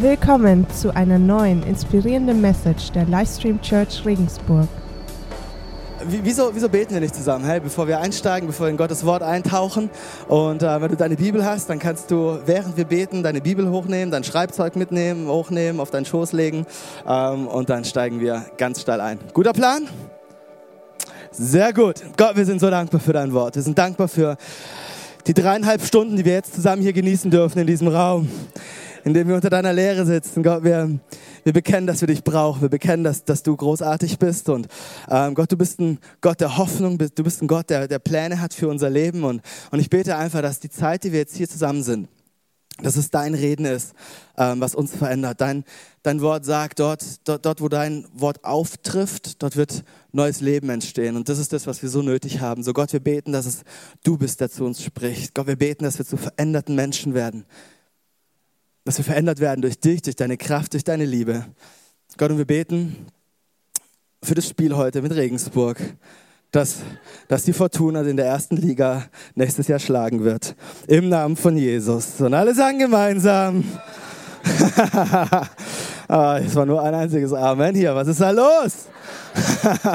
Willkommen zu einer neuen inspirierenden Message der Livestream Church Regensburg. Wieso, wieso beten wir nicht zusammen, hey, bevor wir einsteigen, bevor wir in Gottes Wort eintauchen? Und äh, wenn du deine Bibel hast, dann kannst du, während wir beten, deine Bibel hochnehmen, dein Schreibzeug mitnehmen, hochnehmen, auf deinen Schoß legen ähm, und dann steigen wir ganz steil ein. Guter Plan? Sehr gut. Gott, wir sind so dankbar für dein Wort. Wir sind dankbar für die dreieinhalb Stunden, die wir jetzt zusammen hier genießen dürfen in diesem Raum in dem wir unter deiner Lehre sitzen. Gott, wir, wir bekennen, dass wir dich brauchen. Wir bekennen, dass, dass du großartig bist. Und ähm, Gott, du bist ein Gott der Hoffnung. Du bist ein Gott, der, der Pläne hat für unser Leben. Und, und ich bete einfach, dass die Zeit, die wir jetzt hier zusammen sind, dass es dein Reden ist, ähm, was uns verändert. Dein, dein Wort sagt, dort, dort, dort, wo dein Wort auftrifft, dort wird neues Leben entstehen. Und das ist das, was wir so nötig haben. So Gott, wir beten, dass es du bist, der zu uns spricht. Gott, wir beten, dass wir zu veränderten Menschen werden dass wir verändert werden durch dich, durch deine Kraft, durch deine Liebe. Gott, und wir beten für das Spiel heute mit Regensburg, dass, dass die Fortuna in der ersten Liga nächstes Jahr schlagen wird. Im Namen von Jesus. Und alle sagen gemeinsam. ah, war nur ein einziges Amen hier. Was ist da los?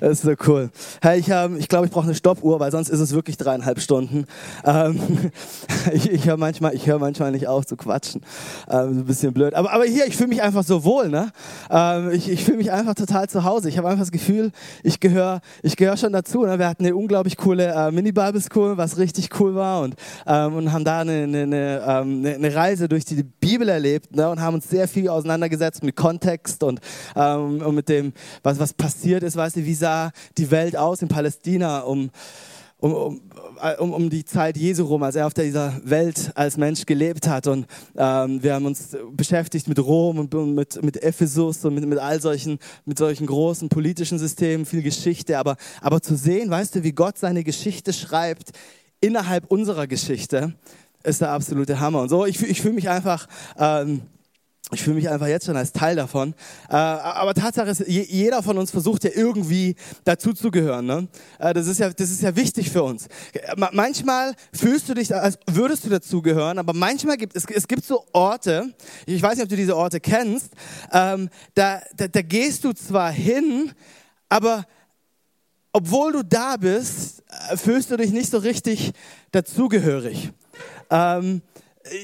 Das ist so cool. Hey, ich, ähm, ich glaube, ich brauche eine Stoppuhr, weil sonst ist es wirklich dreieinhalb Stunden. Ähm, ich ich höre manchmal, hör manchmal nicht auf zu quatschen. Ähm, ein bisschen blöd. Aber, aber hier, ich fühle mich einfach so wohl. Ne? Ähm, ich ich fühle mich einfach total zu Hause. Ich habe einfach das Gefühl, ich gehöre ich gehör schon dazu. Ne? Wir hatten eine unglaublich coole äh, Mini-Bible School, was richtig cool war. Und, ähm, und haben da eine, eine, eine, ähm, eine Reise durch die Bibel erlebt ne? und haben uns sehr viel auseinandergesetzt mit Kontext und, ähm, und mit dem, was, was passiert ist. Weißt du, wie sah sah die Welt aus in Palästina um, um, um, um, die Zeit Jesu rum, als er auf dieser Welt als Mensch gelebt hat. Und ähm, wir haben uns beschäftigt mit Rom und mit, mit Ephesus und mit, mit all solchen, mit solchen großen politischen Systemen, viel Geschichte. Aber, aber zu sehen, weißt du, wie Gott seine Geschichte schreibt innerhalb unserer Geschichte, ist der absolute Hammer. Und so, ich, ich fühle mich einfach... Ähm, ich fühle mich einfach jetzt schon als Teil davon. Äh, aber Tatsache ist, jeder von uns versucht ja irgendwie dazuzugehören. Ne? Äh, das, ist ja, das ist ja wichtig für uns. Manchmal fühlst du dich, als würdest du dazugehören, aber manchmal gibt es, es gibt so Orte, ich weiß nicht, ob du diese Orte kennst, ähm, da, da, da gehst du zwar hin, aber obwohl du da bist, äh, fühlst du dich nicht so richtig dazugehörig. Ähm,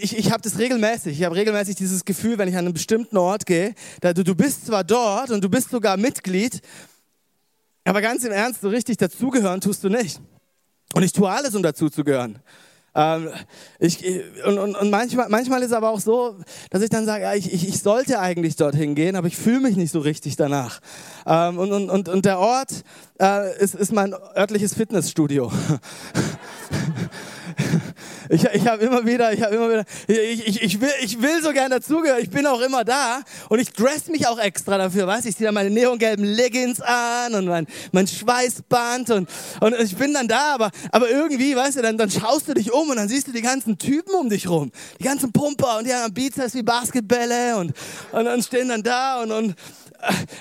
ich, ich habe das regelmäßig. Ich habe regelmäßig dieses Gefühl, wenn ich an einen bestimmten Ort gehe, da du, du bist zwar dort und du bist sogar Mitglied, aber ganz im Ernst, so richtig dazugehören tust du nicht. Und ich tue alles, um dazuzugehören. Ähm, ich, und und, und manchmal, manchmal ist es aber auch so, dass ich dann sage, ja, ich, ich, ich sollte eigentlich dorthin gehen, aber ich fühle mich nicht so richtig danach. Ähm, und, und, und, und der Ort äh, ist, ist mein örtliches Fitnessstudio. Ich, ich habe immer wieder, ich habe immer wieder, ich, ich, ich, will, ich will so gern dazugehören. Ich bin auch immer da und ich dress mich auch extra dafür, weißt Ich ziehe dann meine neongelben Leggings an und mein, mein Schweißband und, und ich bin dann da, aber, aber irgendwie, weißt du, dann, dann schaust du dich um und dann siehst du die ganzen Typen um dich rum. Die ganzen Pumper und die haben Bizeps wie Basketbälle und, und, und stehen dann da und, und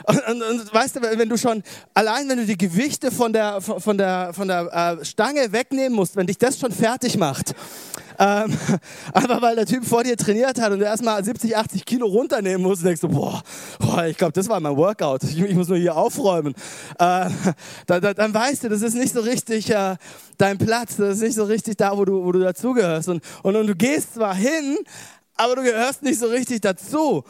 und, und, und, weißt du, wenn du schon, allein wenn du die Gewichte von der, von der, von der äh, Stange wegnehmen musst, wenn dich das schon fertig macht, ähm, einfach weil der Typ vor dir trainiert hat und du erstmal 70, 80 Kilo runternehmen musst denkst du, boah, boah ich glaube, das war mein Workout, ich, ich, muss nur hier aufräumen. Äh, dann, dann, dann, weißt du, das ist nicht so richtig äh, dein Platz, das ist nicht so richtig da, wo du, wo du dazugehörst. Und, und, und du gehst zwar hin, aber du gehörst nicht so richtig dazu.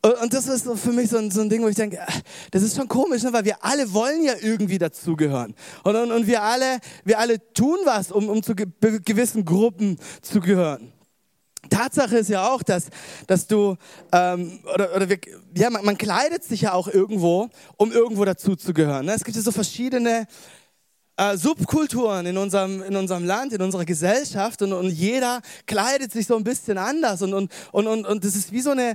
Und das ist so für mich so ein, so ein Ding, wo ich denke, ah, das ist schon komisch, ne? weil wir alle wollen ja irgendwie dazugehören. Und, und, und wir, alle, wir alle tun was, um, um zu ge gewissen Gruppen zu gehören. Tatsache ist ja auch, dass, dass du, ähm, oder, oder wir, ja, man, man, kleidet sich ja auch irgendwo, um irgendwo dazuzugehören. Ne? Es gibt ja so verschiedene äh, Subkulturen in unserem, in unserem Land, in unserer Gesellschaft und, und jeder kleidet sich so ein bisschen anders und, und, und, und, und das ist wie so eine,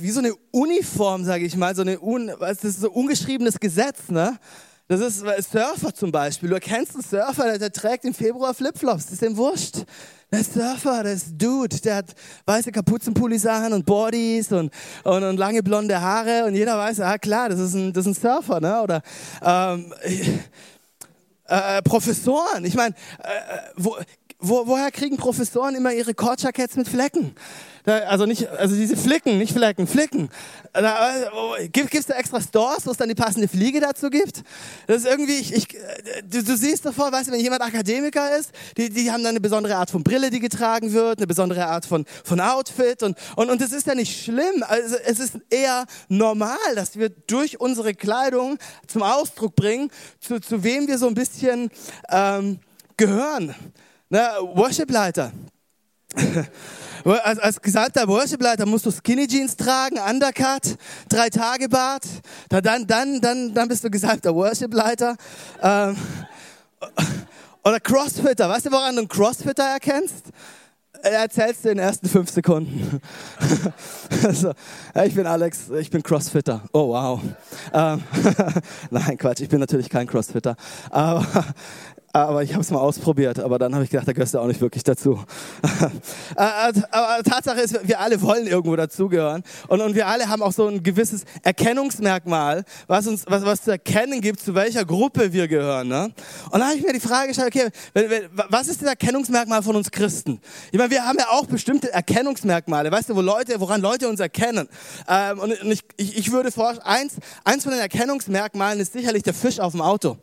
wie so eine Uniform, sage ich mal, so eine un, das ist so ungeschriebenes Gesetz, ne? Das ist Surfer zum Beispiel. Du erkennst einen Surfer, der, der trägt im Februar Flipflops, das ist dem wurscht. Der Surfer, der ist Dude, der hat weiße Kapuzenpullis an und Bodies und, und, und, lange blonde Haare und jeder weiß, ah klar, das ist ein, das ist ein Surfer, ne? Oder ähm, äh, Professoren. Ich meine, äh, wo, wo, woher kriegen Professoren immer ihre Kordjackets mit Flecken? Also nicht, also diese Flicken, nicht Flecken, Flicken. Gibt es da extra Stores, wo es dann die passende Fliege dazu gibt? Das ist irgendwie, ich, ich, du, du siehst davor, weißt du, wenn jemand Akademiker ist, die, die haben dann eine besondere Art von Brille, die getragen wird, eine besondere Art von, von Outfit und, und, und das ist ja nicht schlimm. Also es ist eher normal, dass wir durch unsere Kleidung zum Ausdruck bringen, zu, zu wem wir so ein bisschen ähm, gehören. Na, Worship-Leiter. Als, als gesalbter Worship-Leiter musst du Skinny Jeans tragen, Undercut, drei Tage Bart. Dann, dann, dann, dann bist du gesalbter Worship-Leiter. Ähm, oder Crossfitter. Weißt du, woran du einen Crossfitter erkennst? erzählst du in den ersten fünf Sekunden. also, ich bin Alex, ich bin Crossfitter. Oh wow. Ähm, Nein, Quatsch, ich bin natürlich kein Crossfitter. Aber aber ich habe es mal ausprobiert, aber dann habe ich gedacht, da gehörst du auch nicht wirklich dazu. Äh, äh, aber Tatsache ist, wir alle wollen irgendwo dazugehören und, und wir alle haben auch so ein gewisses Erkennungsmerkmal, was uns was, was zu erkennen gibt, zu welcher Gruppe wir gehören. Ne? Und dann habe ich mir die Frage gestellt, okay, was ist das Erkennungsmerkmal von uns Christen? Ich meine, wir haben ja auch bestimmte Erkennungsmerkmale, weißt du, wo Leute, woran Leute uns erkennen. Ähm, und ich, ich, ich würde vor, eins, eins von den Erkennungsmerkmalen ist sicherlich der Fisch auf dem Auto.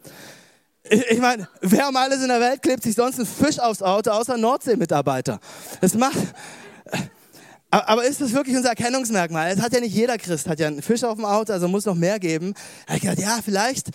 Ich meine, wer um alles in der Welt klebt sich sonst ein Fisch aufs Auto, außer Nordsee-Mitarbeiter? Das macht. Aber ist das wirklich unser Erkennungsmerkmal? Es hat ja nicht jeder Christ, hat ja einen Fisch auf dem Auto, also muss noch mehr geben. Da ich gedacht, ja, vielleicht,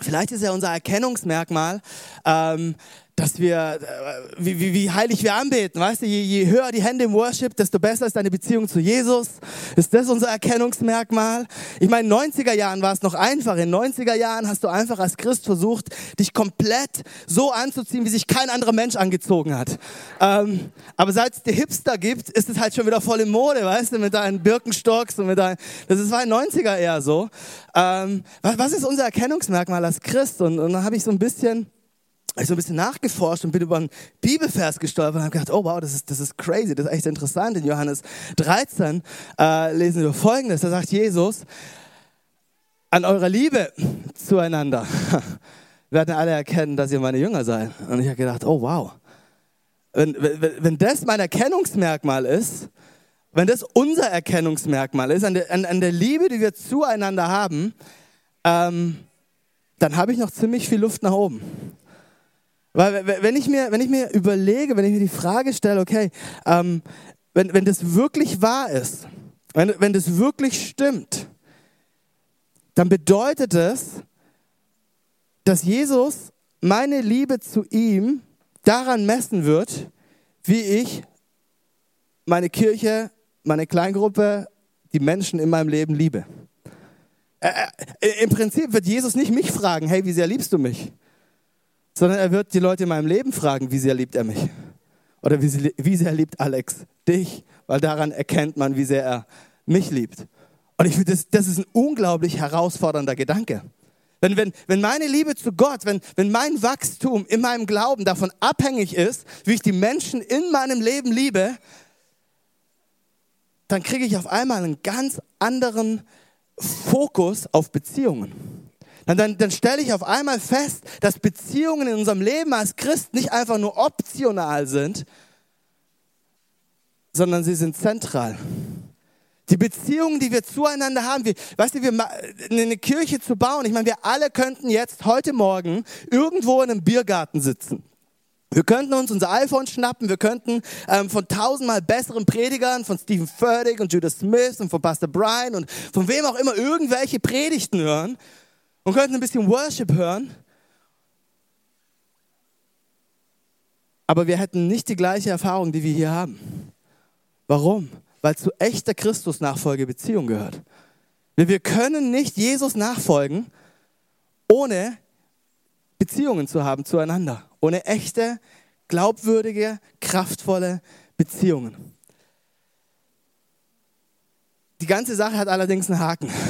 vielleicht ist ja unser Erkennungsmerkmal, ähm, dass wir, äh, wie, wie, wie heilig wir anbeten, weißt du, je, je höher die Hände im Worship, desto besser ist deine Beziehung zu Jesus. Ist das unser Erkennungsmerkmal? Ich meine, in 90er Jahren war es noch einfach. In 90er Jahren hast du einfach als Christ versucht, dich komplett so anzuziehen, wie sich kein anderer Mensch angezogen hat. Ähm, aber seit es die Hipster gibt, ist es halt schon wieder voll in Mode, weißt du, mit deinen Birkenstocks und mit deinen, das war in 90er eher so. Ähm, was, was ist unser Erkennungsmerkmal als Christ? Und, und dann habe ich so ein bisschen ich so ein bisschen nachgeforscht und bin über einen Bibelvers gestolpert und habe gedacht, oh wow, das ist, das ist crazy, das ist echt interessant. In Johannes 13 äh, lesen wir Folgendes, da sagt Jesus, an eurer Liebe zueinander werden alle erkennen, dass ihr meine Jünger seid. Und ich habe gedacht, oh wow, wenn, wenn, wenn das mein Erkennungsmerkmal ist, wenn das unser Erkennungsmerkmal ist, an der, an, an der Liebe, die wir zueinander haben, ähm, dann habe ich noch ziemlich viel Luft nach oben. Weil wenn ich mir, wenn ich mir überlege, wenn ich mir die Frage stelle, okay, ähm, wenn, wenn das wirklich wahr ist, wenn, wenn das wirklich stimmt, dann bedeutet es, dass Jesus meine Liebe zu ihm daran messen wird, wie ich meine Kirche, meine Kleingruppe, die Menschen in meinem Leben liebe. Äh, Im Prinzip wird Jesus nicht mich fragen, hey, wie sehr liebst du mich? Sondern er wird die Leute in meinem Leben fragen, wie sehr liebt er mich? Oder wie, wie sehr liebt Alex dich? Weil daran erkennt man, wie sehr er mich liebt. Und ich finde, das, das ist ein unglaublich herausfordernder Gedanke. Wenn, wenn, wenn meine Liebe zu Gott, wenn, wenn mein Wachstum in meinem Glauben davon abhängig ist, wie ich die Menschen in meinem Leben liebe, dann kriege ich auf einmal einen ganz anderen Fokus auf Beziehungen dann, dann, dann stelle ich auf einmal fest, dass Beziehungen in unserem Leben als Christ nicht einfach nur optional sind, sondern sie sind zentral. Die Beziehungen, die wir zueinander haben, wir, weißt du, wir, eine Kirche zu bauen, ich meine, wir alle könnten jetzt heute Morgen irgendwo in einem Biergarten sitzen. Wir könnten uns unser iPhone schnappen, wir könnten ähm, von tausendmal besseren Predigern, von Stephen Furtick und Judas Smith und von Pastor Brian und von wem auch immer irgendwelche Predigten hören und könnten ein bisschen Worship hören. Aber wir hätten nicht die gleiche Erfahrung, die wir hier haben. Warum? Weil zu echter Christus-Nachfolge Beziehung gehört. Wir können nicht Jesus nachfolgen, ohne Beziehungen zu haben zueinander. Ohne echte, glaubwürdige, kraftvolle Beziehungen. Die ganze Sache hat allerdings einen Haken.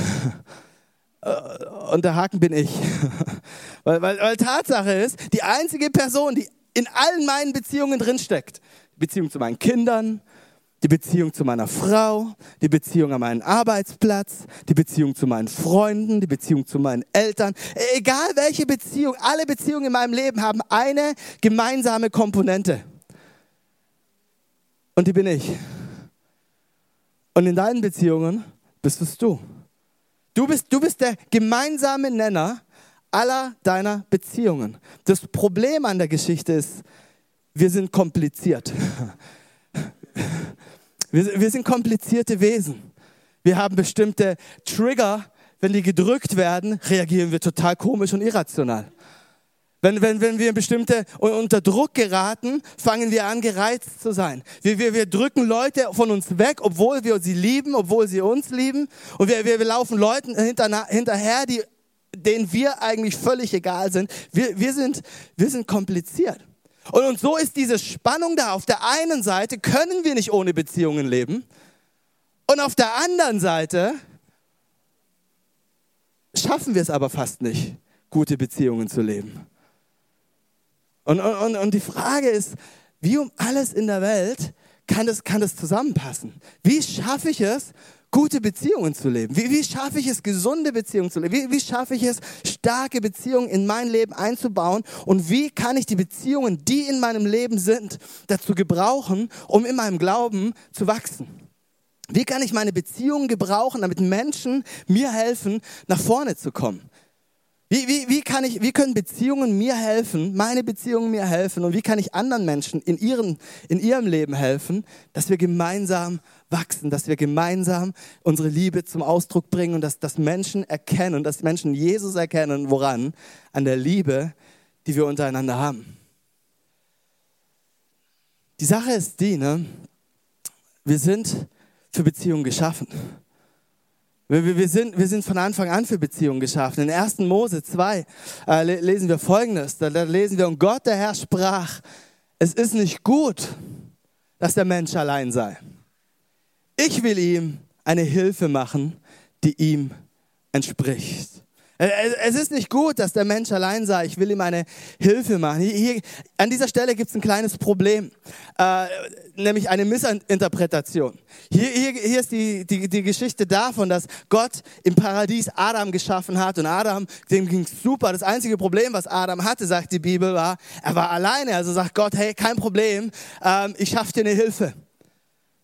Und der Haken bin ich. weil, weil, weil Tatsache ist, die einzige Person, die in allen meinen Beziehungen drinsteckt, Beziehung zu meinen Kindern, die Beziehung zu meiner Frau, die Beziehung an meinen Arbeitsplatz, die Beziehung zu meinen Freunden, die Beziehung zu meinen Eltern. Egal welche Beziehung, alle Beziehungen in meinem Leben haben eine gemeinsame Komponente. Und die bin ich. Und in deinen Beziehungen bist es du. Du bist, du bist der gemeinsame Nenner aller deiner Beziehungen. Das Problem an der Geschichte ist, wir sind kompliziert. Wir, wir sind komplizierte Wesen. Wir haben bestimmte Trigger, wenn die gedrückt werden, reagieren wir total komisch und irrational. Wenn, wenn, wenn wir bestimmte unter Druck geraten, fangen wir an, gereizt zu sein. Wir, wir, wir drücken Leute von uns weg, obwohl wir sie lieben, obwohl sie uns lieben. Und wir, wir, wir laufen Leuten hinter, hinterher, die, denen wir eigentlich völlig egal sind. Wir, wir, sind. wir sind kompliziert. Und, und so ist diese Spannung da. Auf der einen Seite können wir nicht ohne Beziehungen leben. Und auf der anderen Seite schaffen wir es aber fast nicht, gute Beziehungen zu leben. Und, und, und die Frage ist, wie um alles in der Welt kann das, kann das zusammenpassen? Wie schaffe ich es, gute Beziehungen zu leben? Wie, wie schaffe ich es, gesunde Beziehungen zu leben? Wie, wie schaffe ich es, starke Beziehungen in mein Leben einzubauen? Und wie kann ich die Beziehungen, die in meinem Leben sind, dazu gebrauchen, um in meinem Glauben zu wachsen? Wie kann ich meine Beziehungen gebrauchen, damit Menschen mir helfen, nach vorne zu kommen? Wie, wie, wie, kann ich, wie können Beziehungen mir helfen, meine Beziehungen mir helfen und wie kann ich anderen Menschen in, ihren, in ihrem Leben helfen, dass wir gemeinsam wachsen, dass wir gemeinsam unsere Liebe zum Ausdruck bringen und dass, dass Menschen erkennen, dass Menschen Jesus erkennen, woran? An der Liebe, die wir untereinander haben. Die Sache ist die, ne? wir sind für Beziehungen geschaffen. Wir, wir, sind, wir sind von Anfang an für Beziehungen geschaffen. In 1. Mose 2 äh, lesen wir Folgendes. Da, da lesen wir, und Gott, der Herr, sprach, es ist nicht gut, dass der Mensch allein sei. Ich will ihm eine Hilfe machen, die ihm entspricht. Es ist nicht gut, dass der Mensch allein sei. Ich will ihm eine Hilfe machen. Hier, hier, an dieser Stelle gibt es ein kleines Problem, äh, nämlich eine Missinterpretation. Hier, hier, hier ist die, die, die Geschichte davon, dass Gott im Paradies Adam geschaffen hat und Adam, dem ging super. Das einzige Problem, was Adam hatte, sagt die Bibel, war, er war alleine. Also sagt Gott, hey, kein Problem, ähm, ich schaffe dir eine Hilfe.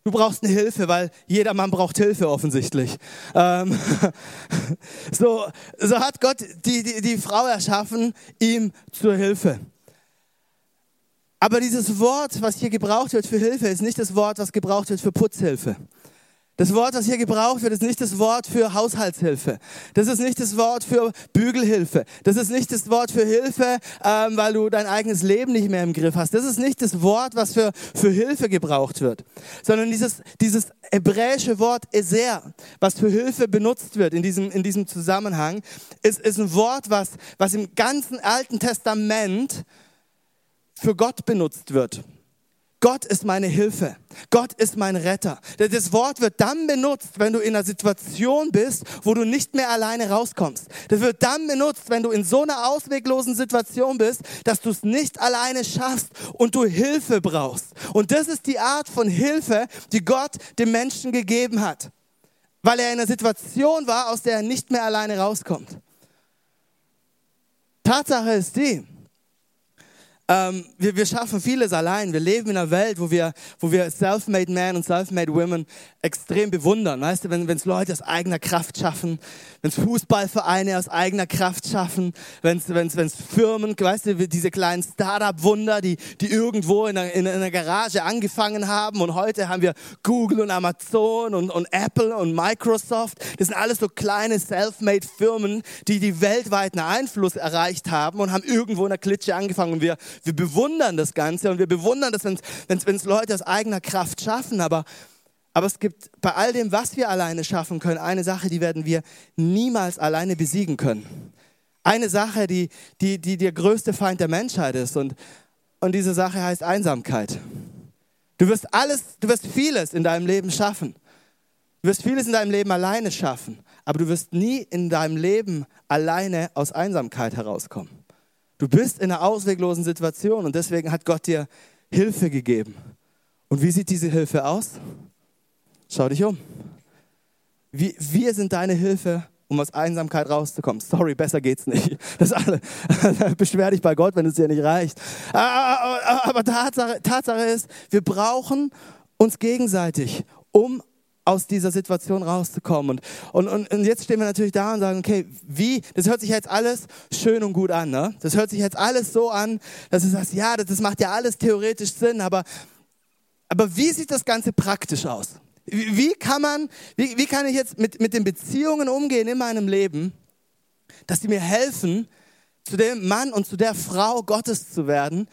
Du brauchst eine Hilfe, weil jeder Mann braucht Hilfe offensichtlich. Ähm, so, so hat Gott die, die, die Frau erschaffen, ihm zur Hilfe. Aber dieses Wort, was hier gebraucht wird für Hilfe, ist nicht das Wort, was gebraucht wird für Putzhilfe. Das Wort, das hier gebraucht wird, ist nicht das Wort für Haushaltshilfe. Das ist nicht das Wort für Bügelhilfe. Das ist nicht das Wort für Hilfe, ähm, weil du dein eigenes Leben nicht mehr im Griff hast. Das ist nicht das Wort, was für, für Hilfe gebraucht wird. Sondern dieses, dieses hebräische Wort Eser, was für Hilfe benutzt wird in diesem, in diesem Zusammenhang, ist, ist ein Wort, was, was im ganzen Alten Testament für Gott benutzt wird. Gott ist meine Hilfe. Gott ist mein Retter. Das Wort wird dann benutzt, wenn du in einer Situation bist, wo du nicht mehr alleine rauskommst. Das wird dann benutzt, wenn du in so einer ausweglosen Situation bist, dass du es nicht alleine schaffst und du Hilfe brauchst. Und das ist die Art von Hilfe, die Gott dem Menschen gegeben hat. Weil er in einer Situation war, aus der er nicht mehr alleine rauskommt. Tatsache ist die, ähm, wir, wir schaffen vieles allein. Wir leben in einer Welt, wo wir, wo wir self-made men und self-made women extrem bewundern. Weißt du, wenn es Leute aus eigener Kraft schaffen, wenn es Fußballvereine aus eigener Kraft schaffen, wenn es Firmen, weißt du, diese kleinen Startup-Wunder, die, die irgendwo in einer, in einer Garage angefangen haben und heute haben wir Google und Amazon und, und Apple und Microsoft. Das sind alles so kleine self-made Firmen, die die weltweiten Einfluss erreicht haben und haben irgendwo in der Klitsche angefangen und wir wir bewundern das Ganze und wir bewundern das, wenn es Leute aus eigener Kraft schaffen. Aber, aber es gibt bei all dem, was wir alleine schaffen können, eine Sache, die werden wir niemals alleine besiegen können. Eine Sache, die, die, die der größte Feind der Menschheit ist. Und, und diese Sache heißt Einsamkeit. Du wirst alles, du wirst vieles in deinem Leben schaffen. Du wirst vieles in deinem Leben alleine schaffen, aber du wirst nie in deinem Leben alleine aus Einsamkeit herauskommen. Du bist in einer ausweglosen Situation und deswegen hat Gott dir Hilfe gegeben. Und wie sieht diese Hilfe aus? Schau dich um. Wir, wir sind deine Hilfe, um aus Einsamkeit rauszukommen. Sorry, besser geht's nicht. Das alle. Beschwer dich bei Gott, wenn es dir nicht reicht. Aber Tatsache, Tatsache ist, wir brauchen uns gegenseitig, um aus dieser Situation rauszukommen. Und, und, und jetzt stehen wir natürlich da und sagen, okay, wie, das hört sich jetzt alles schön und gut an, ne? Das hört sich jetzt alles so an, dass du sagst, ja, das, das macht ja alles theoretisch Sinn, aber, aber wie sieht das Ganze praktisch aus? Wie, wie kann man, wie, wie kann ich jetzt mit, mit den Beziehungen umgehen in meinem Leben, dass sie mir helfen, zu dem Mann und zu der Frau Gottes zu werden,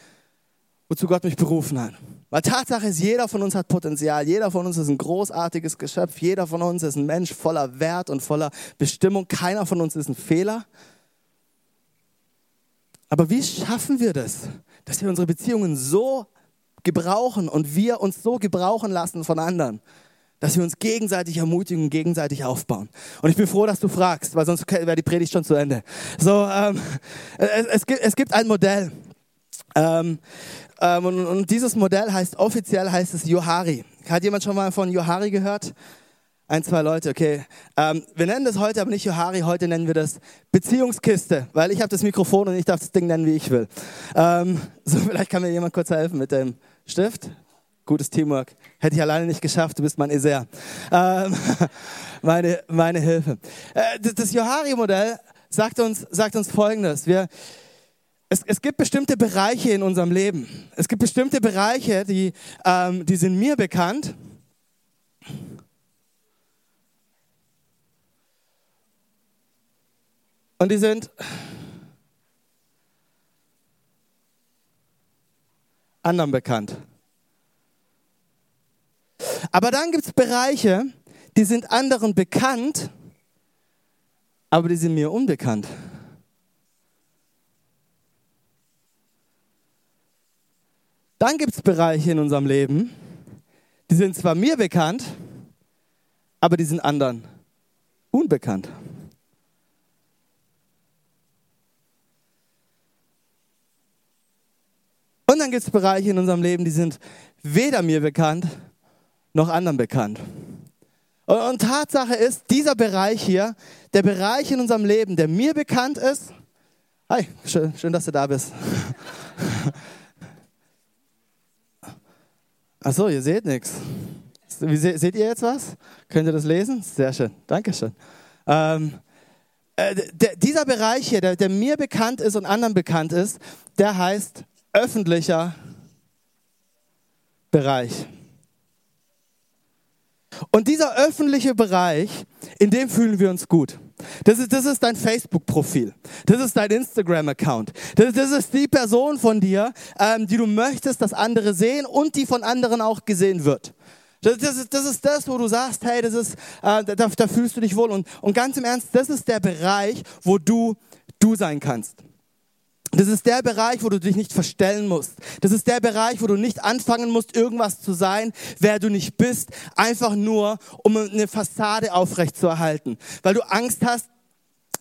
wozu Gott mich berufen hat? Weil Tatsache ist, jeder von uns hat Potenzial, jeder von uns ist ein großartiges Geschöpf, jeder von uns ist ein Mensch voller Wert und voller Bestimmung, keiner von uns ist ein Fehler. Aber wie schaffen wir das, dass wir unsere Beziehungen so gebrauchen und wir uns so gebrauchen lassen von anderen, dass wir uns gegenseitig ermutigen gegenseitig aufbauen. Und ich bin froh, dass du fragst, weil sonst wäre die Predigt schon zu Ende. So, ähm, es, es, gibt, es gibt ein Modell. Ähm, ähm, und, und, dieses Modell heißt, offiziell heißt es Johari. Hat jemand schon mal von Johari gehört? Ein, zwei Leute, okay. Ähm, wir nennen das heute aber nicht Johari, heute nennen wir das Beziehungskiste, weil ich habe das Mikrofon und ich darf das Ding nennen, wie ich will. Ähm, so, vielleicht kann mir jemand kurz helfen mit dem Stift. Gutes Teamwork. Hätte ich alleine nicht geschafft, du bist mein Eser. Ähm, meine, meine Hilfe. Äh, das Johari-Modell sagt uns, sagt uns Folgendes. Wir, es, es gibt bestimmte Bereiche in unserem Leben. Es gibt bestimmte Bereiche, die, ähm, die sind mir bekannt. Und die sind anderen bekannt. Aber dann gibt es Bereiche, die sind anderen bekannt, aber die sind mir unbekannt. Dann gibt es Bereiche in unserem Leben, die sind zwar mir bekannt, aber die sind anderen unbekannt. Und dann gibt es Bereiche in unserem Leben, die sind weder mir bekannt, noch anderen bekannt. Und, und Tatsache ist, dieser Bereich hier, der Bereich in unserem Leben, der mir bekannt ist, hi, schön, schön dass du da bist. Achso, ihr seht nichts. seht ihr jetzt was? Könnt ihr das lesen? Sehr schön, Dankeschön. Ähm, äh, dieser Bereich hier, der, der mir bekannt ist und anderen bekannt ist, der heißt öffentlicher Bereich. Und dieser öffentliche Bereich, in dem fühlen wir uns gut. Das ist, das ist dein Facebook-Profil. Das ist dein Instagram-Account. Das, das, ist die Person von dir, ähm, die du möchtest, dass andere sehen und die von anderen auch gesehen wird. Das, das, ist, das ist das, wo du sagst, hey, das ist, äh, da, da fühlst du dich wohl. Und, und ganz im Ernst, das ist der Bereich, wo du du sein kannst. Das ist der Bereich, wo du dich nicht verstellen musst. Das ist der Bereich, wo du nicht anfangen musst, irgendwas zu sein, wer du nicht bist, einfach nur, um eine Fassade aufrechtzuerhalten. Weil du Angst hast,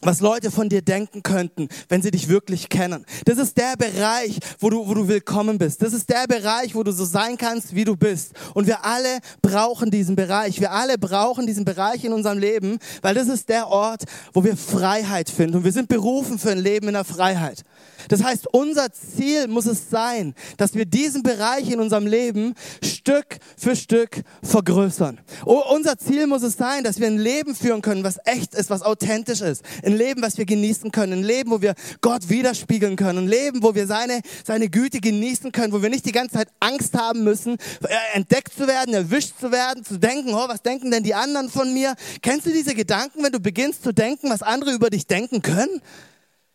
was Leute von dir denken könnten, wenn sie dich wirklich kennen. Das ist der Bereich, wo du, wo du willkommen bist. Das ist der Bereich, wo du so sein kannst, wie du bist. Und wir alle brauchen diesen Bereich. Wir alle brauchen diesen Bereich in unserem Leben, weil das ist der Ort, wo wir Freiheit finden. Und wir sind berufen für ein Leben in der Freiheit. Das heißt, unser Ziel muss es sein, dass wir diesen Bereich in unserem Leben Stück für Stück vergrößern. unser Ziel muss es sein, dass wir ein Leben führen können, was echt ist, was authentisch ist. Ein ein Leben, was wir genießen können, ein Leben, wo wir Gott widerspiegeln können, ein Leben, wo wir seine, seine Güte genießen können, wo wir nicht die ganze Zeit Angst haben müssen, äh, entdeckt zu werden, erwischt zu werden, zu denken, oh, was denken denn die anderen von mir? Kennst du diese Gedanken, wenn du beginnst zu denken, was andere über dich denken können?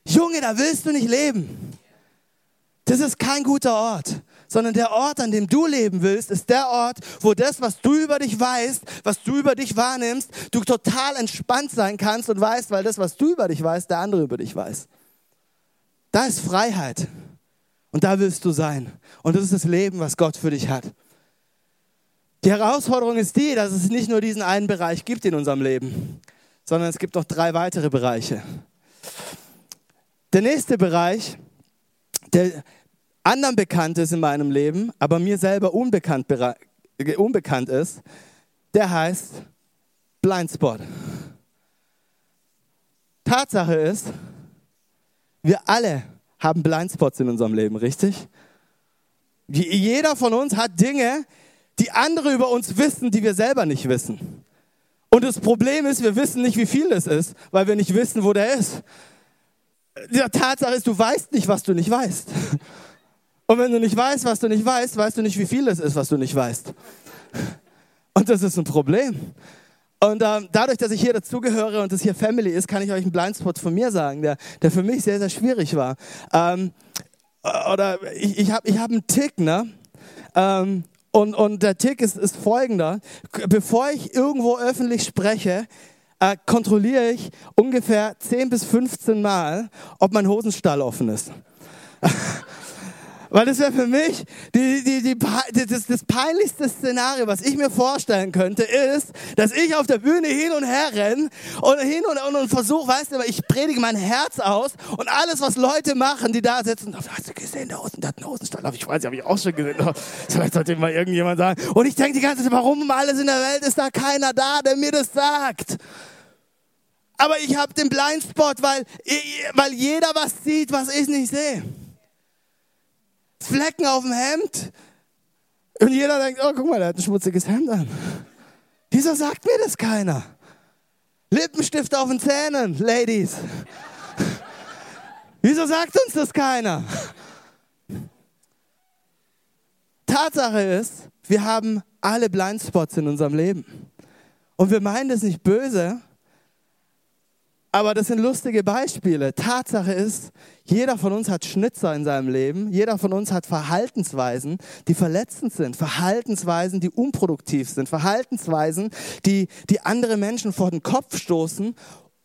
Junge, da willst du nicht leben. Das ist kein guter Ort sondern der Ort, an dem du leben willst, ist der Ort, wo das, was du über dich weißt, was du über dich wahrnimmst, du total entspannt sein kannst und weißt, weil das, was du über dich weißt, der andere über dich weiß. Da ist Freiheit. Und da willst du sein. Und das ist das Leben, was Gott für dich hat. Die Herausforderung ist die, dass es nicht nur diesen einen Bereich gibt in unserem Leben, sondern es gibt noch drei weitere Bereiche. Der nächste Bereich, der, anderen bekannt ist in meinem Leben, aber mir selber unbekannt, unbekannt ist, der heißt Blindspot. Tatsache ist, wir alle haben Blindspots in unserem Leben, richtig? Jeder von uns hat Dinge, die andere über uns wissen, die wir selber nicht wissen. Und das Problem ist, wir wissen nicht, wie viel es ist, weil wir nicht wissen, wo der ist. Die Tatsache ist, du weißt nicht, was du nicht weißt. Und wenn du nicht weißt, was du nicht weißt, weißt du nicht, wie viel es ist, was du nicht weißt. Und das ist ein Problem. Und ähm, dadurch, dass ich hier dazugehöre und das hier Family ist, kann ich euch einen Blindspot von mir sagen, der, der für mich sehr, sehr schwierig war. Ähm, oder ich, ich habe ich hab einen Tick, ne? Ähm, und, und der Tick ist, ist folgender. Bevor ich irgendwo öffentlich spreche, äh, kontrolliere ich ungefähr 10 bis 15 Mal, ob mein Hosenstall offen ist. Weil das wäre für mich die, die, die, das, das peinlichste Szenario, was ich mir vorstellen könnte, ist, dass ich auf der Bühne hin und her renne und hin und, und, und versuche, weißt du, ich predige mein Herz aus und alles, was Leute machen, die da sitzen, hast du gesehen, der Hosen, der hat einen Hosenstall, ich weiß, habe ich auch schon gesehen. Vielleicht sollte mal irgendjemand sagen. Und ich denke die ganze Zeit, warum um alles in der Welt ist da keiner da, der mir das sagt? Aber ich habe den Blindspot, weil, weil jeder was sieht, was ich nicht sehe. Flecken auf dem Hemd. Und jeder denkt, oh, guck mal, der hat ein schmutziges Hemd an. Wieso sagt mir das keiner? Lippenstift auf den Zähnen, Ladies. Wieso sagt uns das keiner? Tatsache ist, wir haben alle Blindspots in unserem Leben. Und wir meinen das nicht böse, aber das sind lustige Beispiele. Tatsache ist, jeder von uns hat Schnitzer in seinem Leben. Jeder von uns hat Verhaltensweisen, die verletzend sind. Verhaltensweisen, die unproduktiv sind. Verhaltensweisen, die, die andere Menschen vor den Kopf stoßen,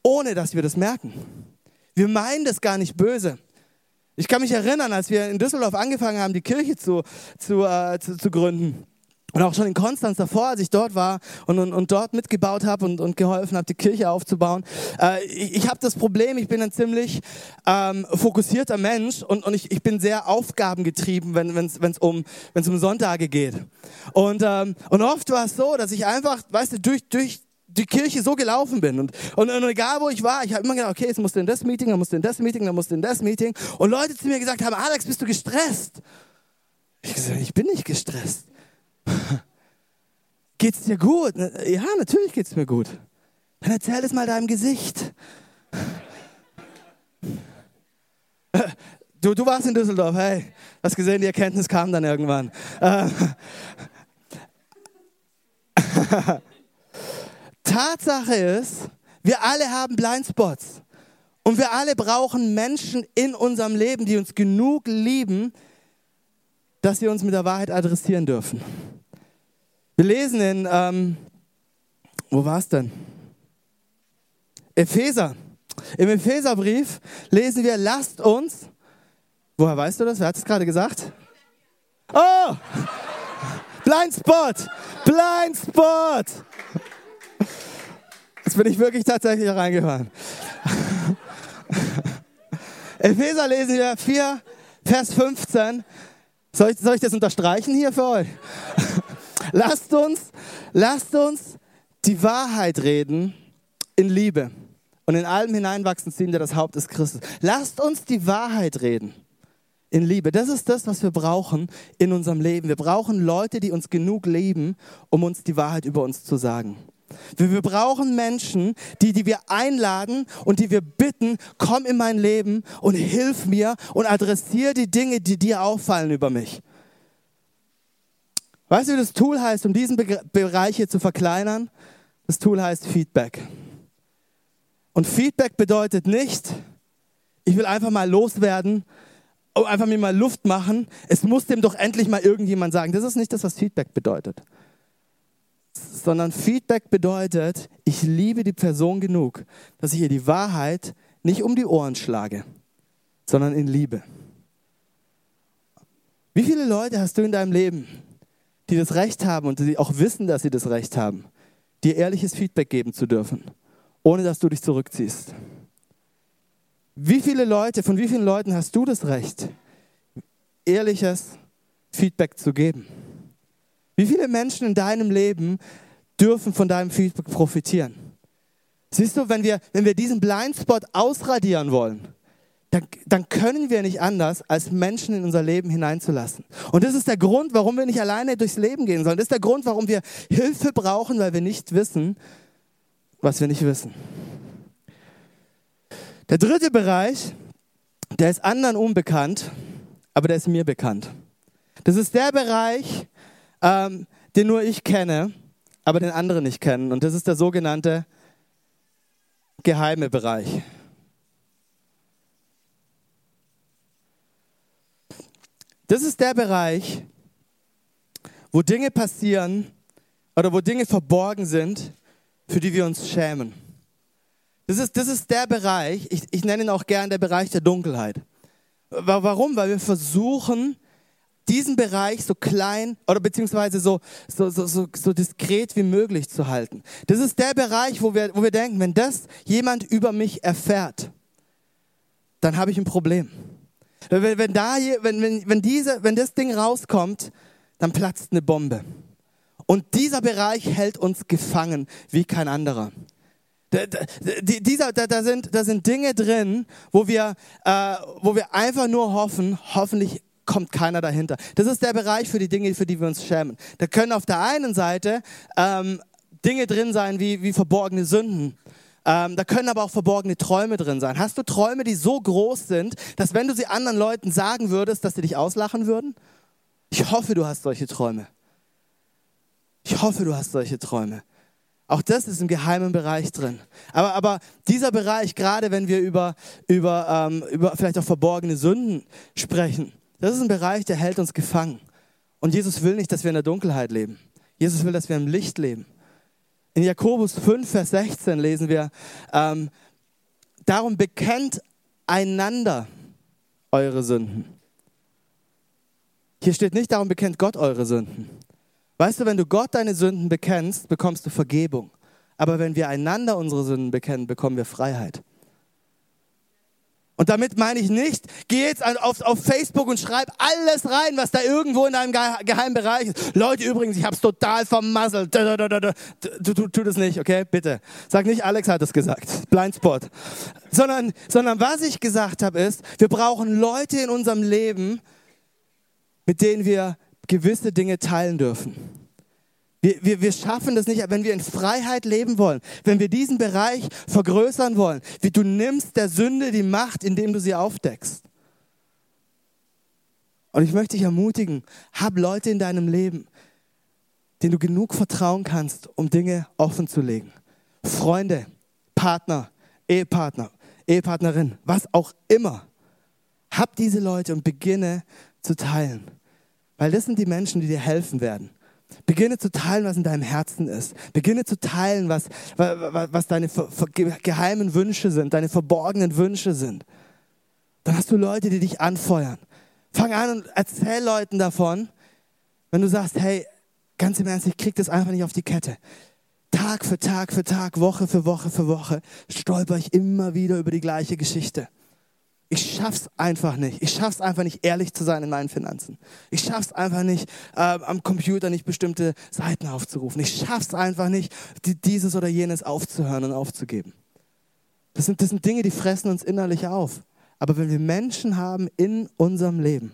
ohne dass wir das merken. Wir meinen das gar nicht böse. Ich kann mich erinnern, als wir in Düsseldorf angefangen haben, die Kirche zu, zu, äh, zu, zu gründen und auch schon in Konstanz davor, als ich dort war und, und, und dort mitgebaut habe und, und geholfen habe, die Kirche aufzubauen. Äh, ich ich habe das Problem, ich bin ein ziemlich ähm, fokussierter Mensch und, und ich, ich bin sehr aufgabengetrieben, wenn es wenn's um, um Sonntage geht. Und, ähm, und oft war es so, dass ich einfach, weißt du, durch, durch die Kirche so gelaufen bin. Und, und, und egal wo ich war, ich habe immer gedacht, okay, jetzt musst du in das Meeting, dann musst du in das Meeting, dann musst du in das Meeting. Und Leute zu mir gesagt haben, Alex, bist du gestresst? Ich gesagt, ich bin nicht gestresst. Geht's dir gut? Ja, natürlich geht's mir gut. Dann erzähl es mal deinem Gesicht. Du, du warst in Düsseldorf, hey, hast gesehen, die Erkenntnis kam dann irgendwann. Tatsache ist, wir alle haben Blindspots. Und wir alle brauchen Menschen in unserem Leben, die uns genug lieben, dass sie uns mit der Wahrheit adressieren dürfen. Wir lesen in, ähm, wo war es denn? Epheser. Im Epheserbrief lesen wir, lasst uns, woher weißt du das? Wer hat es gerade gesagt? Oh! Blindspot! Blindspot! Jetzt bin ich wirklich tatsächlich reingefahren. Epheser lesen wir 4, Vers 15. Soll ich, soll ich das unterstreichen hier für euch? lasst uns, lasst uns die Wahrheit reden in Liebe und in allem hineinwachsen ziehen, der das Haupt ist Christus. Lasst uns die Wahrheit reden in Liebe. Das ist das, was wir brauchen in unserem Leben. Wir brauchen Leute, die uns genug lieben, um uns die Wahrheit über uns zu sagen. Wir brauchen Menschen, die, die wir einladen und die wir bitten, komm in mein Leben und hilf mir und adressiere die Dinge, die dir auffallen über mich. Weißt du, wie das Tool heißt, um diesen Be Bereich hier zu verkleinern? Das Tool heißt Feedback. Und Feedback bedeutet nicht, ich will einfach mal loswerden, einfach mir mal Luft machen. Es muss dem doch endlich mal irgendjemand sagen. Das ist nicht das, was Feedback bedeutet. Sondern Feedback bedeutet, ich liebe die Person genug, dass ich ihr die Wahrheit nicht um die Ohren schlage, sondern in Liebe. Wie viele Leute hast du in deinem Leben, die das Recht haben und die auch wissen, dass sie das Recht haben, dir ehrliches Feedback geben zu dürfen, ohne dass du dich zurückziehst. Wie viele Leute, von wie vielen Leuten hast du das Recht, ehrliches Feedback zu geben? Wie viele Menschen in deinem Leben dürfen von deinem Feedback profitieren. Siehst du, wenn wir, wenn wir diesen Blindspot ausradieren wollen, dann, dann können wir nicht anders, als Menschen in unser Leben hineinzulassen. Und das ist der Grund, warum wir nicht alleine durchs Leben gehen sollen. Das ist der Grund, warum wir Hilfe brauchen, weil wir nicht wissen, was wir nicht wissen. Der dritte Bereich, der ist anderen unbekannt, aber der ist mir bekannt. Das ist der Bereich, ähm, den nur ich kenne, aber den anderen nicht kennen. Und das ist der sogenannte geheime Bereich. Das ist der Bereich, wo Dinge passieren oder wo Dinge verborgen sind, für die wir uns schämen. Das ist, das ist der Bereich, ich, ich nenne ihn auch gern der Bereich der Dunkelheit. Warum? Weil wir versuchen, diesen Bereich so klein oder beziehungsweise so, so, so, so, so diskret wie möglich zu halten. Das ist der Bereich, wo wir, wo wir denken, wenn das jemand über mich erfährt, dann habe ich ein Problem. Wenn, wenn, da, wenn, wenn, wenn, diese, wenn das Ding rauskommt, dann platzt eine Bombe. Und dieser Bereich hält uns gefangen wie kein anderer. Da, da, dieser, da, da, sind, da sind Dinge drin, wo wir, äh, wo wir einfach nur hoffen, hoffentlich kommt keiner dahinter. Das ist der Bereich für die Dinge, für die wir uns schämen. Da können auf der einen Seite ähm, Dinge drin sein wie, wie verborgene Sünden. Ähm, da können aber auch verborgene Träume drin sein. Hast du Träume, die so groß sind, dass wenn du sie anderen Leuten sagen würdest, dass sie dich auslachen würden? Ich hoffe, du hast solche Träume. Ich hoffe, du hast solche Träume. Auch das ist im geheimen Bereich drin. Aber, aber dieser Bereich, gerade wenn wir über, über, ähm, über vielleicht auch verborgene Sünden sprechen, das ist ein Bereich, der hält uns gefangen. Und Jesus will nicht, dass wir in der Dunkelheit leben. Jesus will, dass wir im Licht leben. In Jakobus 5, Vers 16 lesen wir, ähm, darum bekennt einander eure Sünden. Hier steht nicht, darum bekennt Gott eure Sünden. Weißt du, wenn du Gott deine Sünden bekennst, bekommst du Vergebung. Aber wenn wir einander unsere Sünden bekennen, bekommen wir Freiheit. Und damit meine ich nicht, geh jetzt auf, auf Facebook und schreib alles rein, was da irgendwo in deinem geheimen Bereich ist. Leute, übrigens, ich habe es total vermasselt. Du, tu, tu das nicht, okay? Bitte. Sag nicht, Alex hat es gesagt. Blindspot. Sondern, sondern was ich gesagt habe, ist, wir brauchen Leute in unserem Leben, mit denen wir gewisse Dinge teilen dürfen. Wir, wir, wir schaffen das nicht, wenn wir in Freiheit leben wollen, wenn wir diesen Bereich vergrößern wollen. Wie du nimmst der Sünde die Macht, indem du sie aufdeckst. Und ich möchte dich ermutigen, hab Leute in deinem Leben, denen du genug vertrauen kannst, um Dinge offen zu legen. Freunde, Partner, Ehepartner, Ehepartnerin, was auch immer. Hab diese Leute und beginne zu teilen. Weil das sind die Menschen, die dir helfen werden. Beginne zu teilen, was in deinem Herzen ist. Beginne zu teilen, was, was deine geheimen Wünsche sind, deine verborgenen Wünsche sind. Dann hast du Leute, die dich anfeuern. Fang an und erzähl Leuten davon, wenn du sagst, hey, ganz im Ernst, ich krieg das einfach nicht auf die Kette. Tag für Tag für Tag, Woche für Woche für Woche stolper ich immer wieder über die gleiche Geschichte. Ich schaff's einfach nicht. Ich schaff's einfach nicht, ehrlich zu sein in meinen Finanzen. Ich schaff's einfach nicht, äh, am Computer nicht bestimmte Seiten aufzurufen. Ich schaff's einfach nicht, die, dieses oder jenes aufzuhören und aufzugeben. Das sind, das sind Dinge, die fressen uns innerlich auf. Aber wenn wir Menschen haben in unserem Leben,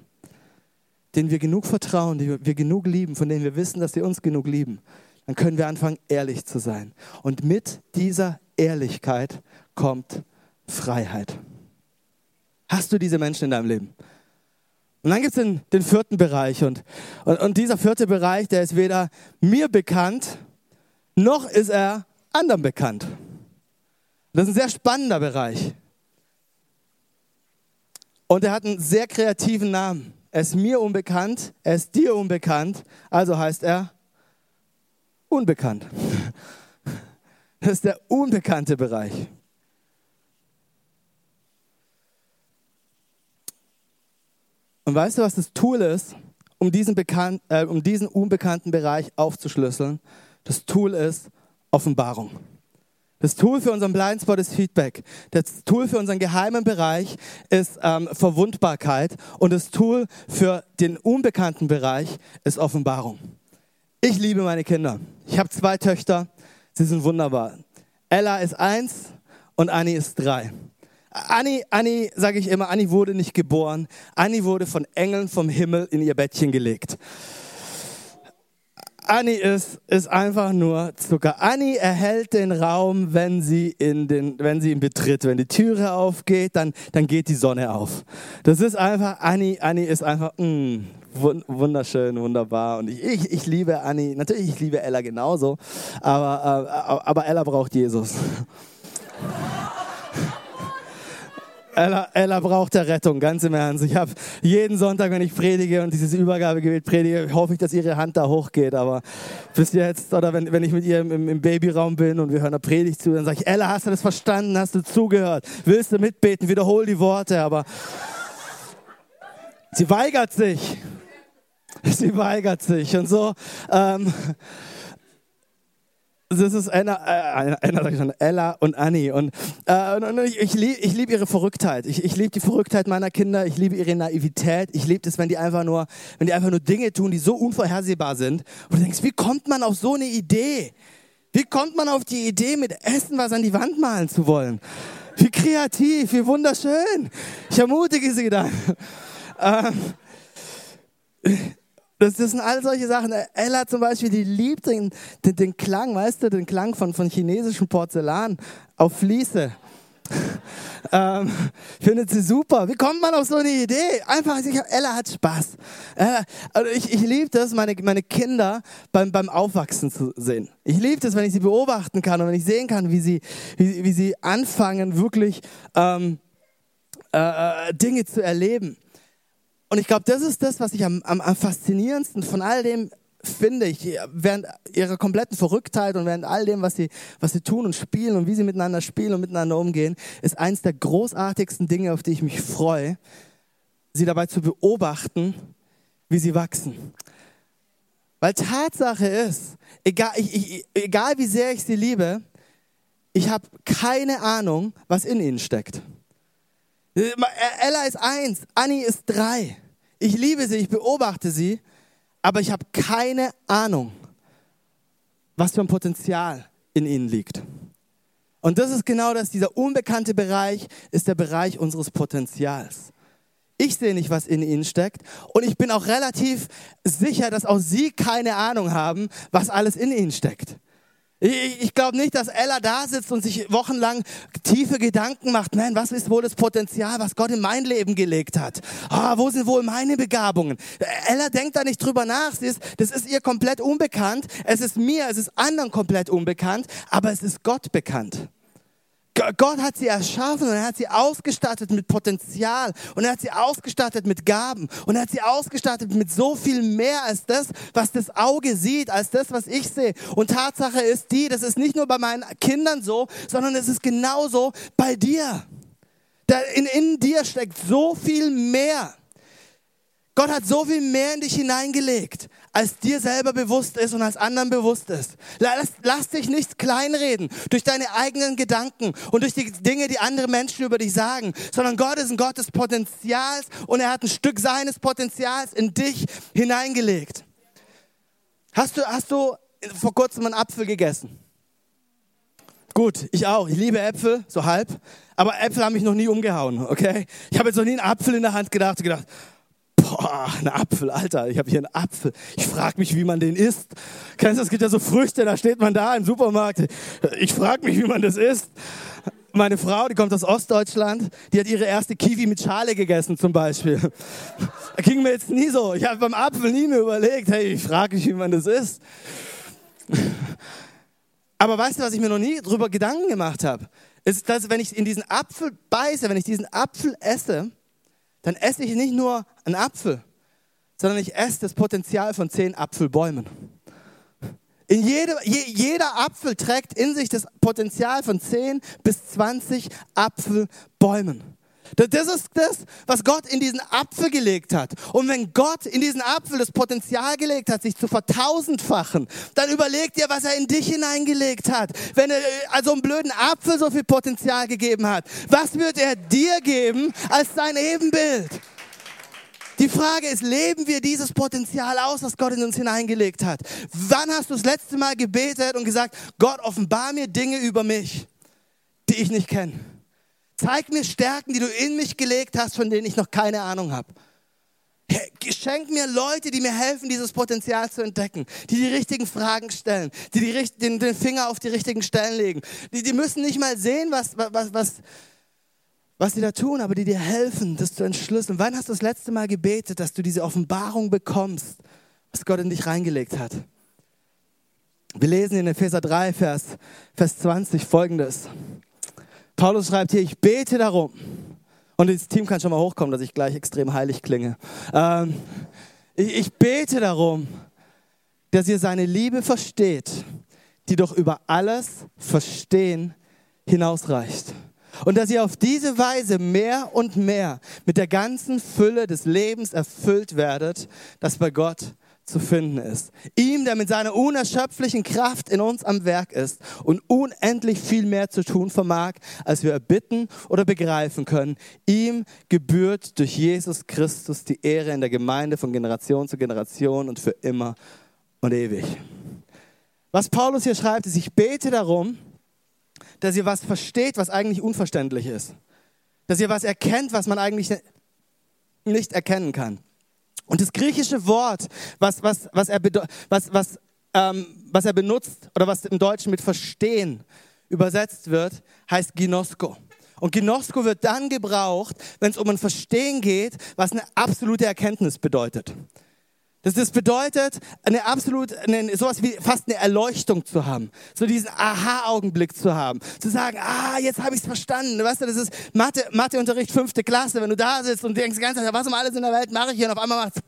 denen wir genug vertrauen, die wir genug lieben, von denen wir wissen, dass sie uns genug lieben, dann können wir anfangen, ehrlich zu sein. Und mit dieser Ehrlichkeit kommt Freiheit. Hast du diese Menschen in deinem Leben? Und dann gibt es den, den, vierten Bereich. Und, und, und dieser vierte Bereich, der ist weder mir bekannt, noch ist er anderen bekannt. Das ist ein sehr spannender Bereich. Und er hat einen sehr kreativen Namen. Er ist mir unbekannt, er ist dir unbekannt, also heißt er unbekannt. Das ist der unbekannte Bereich. Und weißt du, was das Tool ist, um diesen, bekannt, äh, um diesen unbekannten Bereich aufzuschlüsseln? Das Tool ist Offenbarung. Das Tool für unseren Blindspot ist Feedback. Das Tool für unseren geheimen Bereich ist ähm, Verwundbarkeit. Und das Tool für den unbekannten Bereich ist Offenbarung. Ich liebe meine Kinder. Ich habe zwei Töchter. Sie sind wunderbar. Ella ist eins und Annie ist drei. Annie, Annie, sage ich immer, Annie wurde nicht geboren. Annie wurde von Engeln vom Himmel in ihr Bettchen gelegt. Annie ist, ist einfach nur Zucker. Annie erhält den Raum, wenn sie, in den, wenn sie ihn betritt. Wenn die Türe aufgeht, dann, dann geht die Sonne auf. Das ist einfach, Annie, Annie ist einfach mm, wunderschön, wunderbar. Und ich, ich, ich liebe Annie. Natürlich, ich liebe Ella genauso. Aber, äh, aber Ella braucht Jesus. Ella, Ella braucht der Rettung, ganz im Ernst. Ich habe jeden Sonntag, wenn ich predige und dieses Übergabegebet predige, hoffe ich, dass ihre Hand da hochgeht. Aber bis jetzt, oder wenn, wenn ich mit ihr im, im Babyraum bin und wir hören eine Predigt zu, dann sage ich, Ella, hast du das verstanden? Hast du zugehört? Willst du mitbeten? Wiederhol die Worte. Aber sie weigert sich. Sie weigert sich. Und so... Ähm, das ist Anna, äh, Anna sag ich schon, Ella und Annie. Und, äh, und ich, ich liebe lieb ihre Verrücktheit. Ich, ich liebe die Verrücktheit meiner Kinder. Ich liebe ihre Naivität. Ich liebe es, wenn die einfach nur, wenn die einfach nur Dinge tun, die so unvorhersehbar sind. Und du denkst, wie kommt man auf so eine Idee? Wie kommt man auf die Idee, mit Essen was an die Wand malen zu wollen? Wie kreativ, wie wunderschön. Ich ermutige sie dann. Ähm, das, das sind all solche Sachen. Ella zum Beispiel, die liebt den, den, den Klang, weißt du, den Klang von, von chinesischem Porzellan auf Fliese. ähm, findet sie super. Wie kommt man auf so eine Idee? Einfach, Ella hat Spaß. Ella, also ich ich liebe das, meine, meine Kinder beim, beim Aufwachsen zu sehen. Ich liebe das, wenn ich sie beobachten kann und wenn ich sehen kann, wie sie, wie, wie sie anfangen, wirklich ähm, äh, äh Dinge zu erleben. Und ich glaube, das ist das, was ich am, am, am faszinierendsten von all dem finde ich, während ihrer kompletten Verrücktheit und während all dem, was sie, was sie tun und spielen und wie sie miteinander spielen und miteinander umgehen, ist eins der großartigsten Dinge, auf die ich mich freue, sie dabei zu beobachten, wie sie wachsen. Weil Tatsache ist, egal, ich, ich, egal wie sehr ich sie liebe, ich habe keine Ahnung, was in ihnen steckt. Ella ist eins, Annie ist drei. Ich liebe sie, ich beobachte sie, aber ich habe keine Ahnung, was für ein Potenzial in ihnen liegt. Und das ist genau das, dieser unbekannte Bereich ist der Bereich unseres Potenzials. Ich sehe nicht, was in ihnen steckt. Und ich bin auch relativ sicher, dass auch sie keine Ahnung haben, was alles in ihnen steckt. Ich, ich glaube nicht, dass Ella da sitzt und sich wochenlang tiefe Gedanken macht. Nein, was ist wohl das Potenzial, was Gott in mein Leben gelegt hat? Ah, wo sind wohl meine Begabungen? Ella denkt da nicht drüber nach. Sie ist, das ist ihr komplett unbekannt. Es ist mir, es ist anderen komplett unbekannt, aber es ist Gott bekannt. Gott hat sie erschaffen und er hat sie ausgestattet mit Potenzial und er hat sie ausgestattet mit Gaben und er hat sie ausgestattet mit so viel mehr als das, was das Auge sieht, als das, was ich sehe. Und Tatsache ist die, das ist nicht nur bei meinen Kindern so, sondern es ist genauso bei dir. In, in dir steckt so viel mehr. Gott hat so viel mehr in dich hineingelegt, als dir selber bewusst ist und als anderen bewusst ist. Lass, lass dich nicht kleinreden durch deine eigenen Gedanken und durch die Dinge, die andere Menschen über dich sagen, sondern Gott ist ein Gott des Potenzials und er hat ein Stück seines Potenzials in dich hineingelegt. Hast du, hast du vor kurzem einen Apfel gegessen? Gut, ich auch. Ich liebe Äpfel, so halb. Aber Äpfel haben mich noch nie umgehauen, okay? Ich habe jetzt noch nie einen Apfel in der Hand gedacht und gedacht, boah, ein Apfel, Alter, ich habe hier einen Apfel. Ich frage mich, wie man den isst. Kennst du, es gibt ja so Früchte, da steht man da im Supermarkt. Ich frage mich, wie man das isst. Meine Frau, die kommt aus Ostdeutschland, die hat ihre erste Kiwi mit Schale gegessen zum Beispiel. Da ging mir jetzt nie so. Ich habe beim Apfel nie mehr überlegt, hey, ich frage mich, wie man das isst. Aber weißt du, was ich mir noch nie drüber Gedanken gemacht habe? Ist, dass wenn ich in diesen Apfel beiße, wenn ich diesen Apfel esse, dann esse ich nicht nur einen Apfel, sondern ich esse das Potenzial von zehn Apfelbäumen. In jede, je, jeder Apfel trägt in sich das Potenzial von 10 bis 20 Apfelbäumen. Das ist das, was Gott in diesen Apfel gelegt hat. Und wenn Gott in diesen Apfel das Potenzial gelegt hat, sich zu vertausendfachen, dann überleg dir, was er in dich hineingelegt hat. Wenn er also einen blöden Apfel so viel Potenzial gegeben hat, was wird er dir geben als sein Ebenbild? Die Frage ist, leben wir dieses Potenzial aus, das Gott in uns hineingelegt hat? Wann hast du das letzte Mal gebetet und gesagt, Gott, offenbar mir Dinge über mich, die ich nicht kenne? Zeig mir Stärken, die du in mich gelegt hast, von denen ich noch keine Ahnung habe. Schenk mir Leute, die mir helfen, dieses Potenzial zu entdecken, die die richtigen Fragen stellen, die, die den, den, Finger auf die richtigen Stellen legen. Die, die müssen nicht mal sehen, was, was, was, was sie da tun, aber die dir helfen, das zu entschlüsseln. Wann hast du das letzte Mal gebetet, dass du diese Offenbarung bekommst, was Gott in dich reingelegt hat? Wir lesen in Epheser 3, Vers, Vers 20 folgendes. Paulus schreibt hier, ich bete darum, und das Team kann schon mal hochkommen, dass ich gleich extrem heilig klinge. Ähm, ich, ich bete darum, dass ihr seine Liebe versteht, die doch über alles Verstehen hinausreicht. Und dass ihr auf diese Weise mehr und mehr mit der ganzen Fülle des Lebens erfüllt werdet, das bei Gott zu finden ist. Ihm, der mit seiner unerschöpflichen Kraft in uns am Werk ist und unendlich viel mehr zu tun vermag, als wir erbitten oder begreifen können. Ihm gebührt durch Jesus Christus die Ehre in der Gemeinde von Generation zu Generation und für immer und ewig. Was Paulus hier schreibt, ist, ich bete darum, dass ihr was versteht, was eigentlich unverständlich ist. Dass ihr was erkennt, was man eigentlich nicht erkennen kann. Und das griechische Wort, was, was, was, er, was, was, ähm, was er benutzt oder was im Deutschen mit verstehen übersetzt wird, heißt Ginosko. Und Ginosko wird dann gebraucht, wenn es um ein Verstehen geht, was eine absolute Erkenntnis bedeutet. Das, das bedeutet, eine absolut, eine, sowas wie fast eine Erleuchtung zu haben. So diesen Aha-Augenblick zu haben. Zu sagen, ah, jetzt habe ich es verstanden. Weißt du, das ist Mathe, Matheunterricht fünfte Klasse. Wenn du da sitzt und denkst Zeit, was um alles in der Welt mache ich hier? Und auf einmal macht es,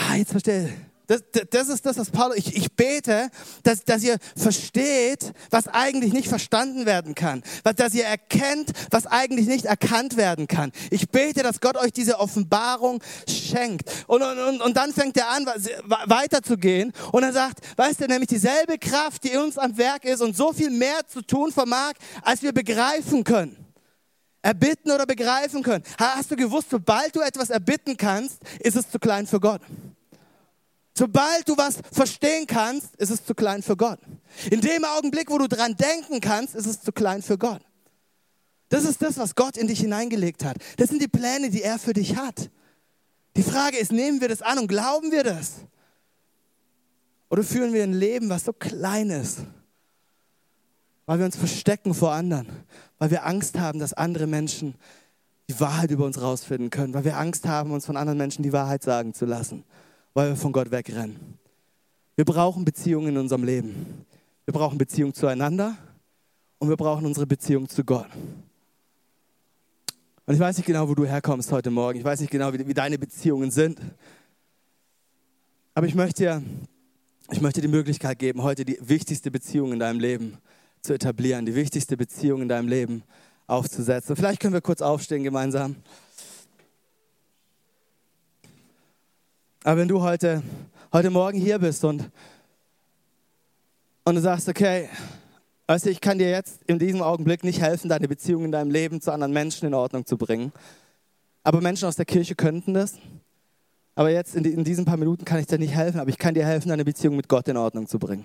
Ah, jetzt verstehe ich. Das, das, ist das, was Paulus, ich, ich bete, dass, dass ihr versteht, was eigentlich nicht verstanden werden kann. Dass ihr erkennt, was eigentlich nicht erkannt werden kann. Ich bete, dass Gott euch diese Offenbarung schenkt. Und, und, und dann fängt er an, weiterzugehen. Und er sagt, weißt du, nämlich dieselbe Kraft, die in uns am Werk ist und so viel mehr zu tun vermag, als wir begreifen können erbitten oder begreifen können. Hast du gewusst, sobald du etwas erbitten kannst, ist es zu klein für Gott. Sobald du was verstehen kannst, ist es zu klein für Gott. In dem Augenblick, wo du dran denken kannst, ist es zu klein für Gott. Das ist das, was Gott in dich hineingelegt hat. Das sind die Pläne, die er für dich hat. Die Frage ist, nehmen wir das an und glauben wir das? Oder führen wir ein Leben, was so klein ist, weil wir uns verstecken vor anderen, weil wir Angst haben, dass andere Menschen die Wahrheit über uns rausfinden können, weil wir Angst haben, uns von anderen Menschen die Wahrheit sagen zu lassen weil wir von Gott wegrennen. Wir brauchen Beziehungen in unserem Leben. Wir brauchen Beziehung zueinander und wir brauchen unsere Beziehung zu Gott. Und ich weiß nicht genau, wo du herkommst heute Morgen. Ich weiß nicht genau, wie, wie deine Beziehungen sind. Aber ich möchte dir, ich möchte die Möglichkeit geben, heute die wichtigste Beziehung in deinem Leben zu etablieren, die wichtigste Beziehung in deinem Leben aufzusetzen. Vielleicht können wir kurz aufstehen gemeinsam. Aber wenn du heute, heute Morgen hier bist und, und du sagst, okay, also ich kann dir jetzt in diesem Augenblick nicht helfen, deine Beziehung in deinem Leben zu anderen Menschen in Ordnung zu bringen. Aber Menschen aus der Kirche könnten das. Aber jetzt in, in diesen paar Minuten kann ich dir nicht helfen, aber ich kann dir helfen, deine Beziehung mit Gott in Ordnung zu bringen.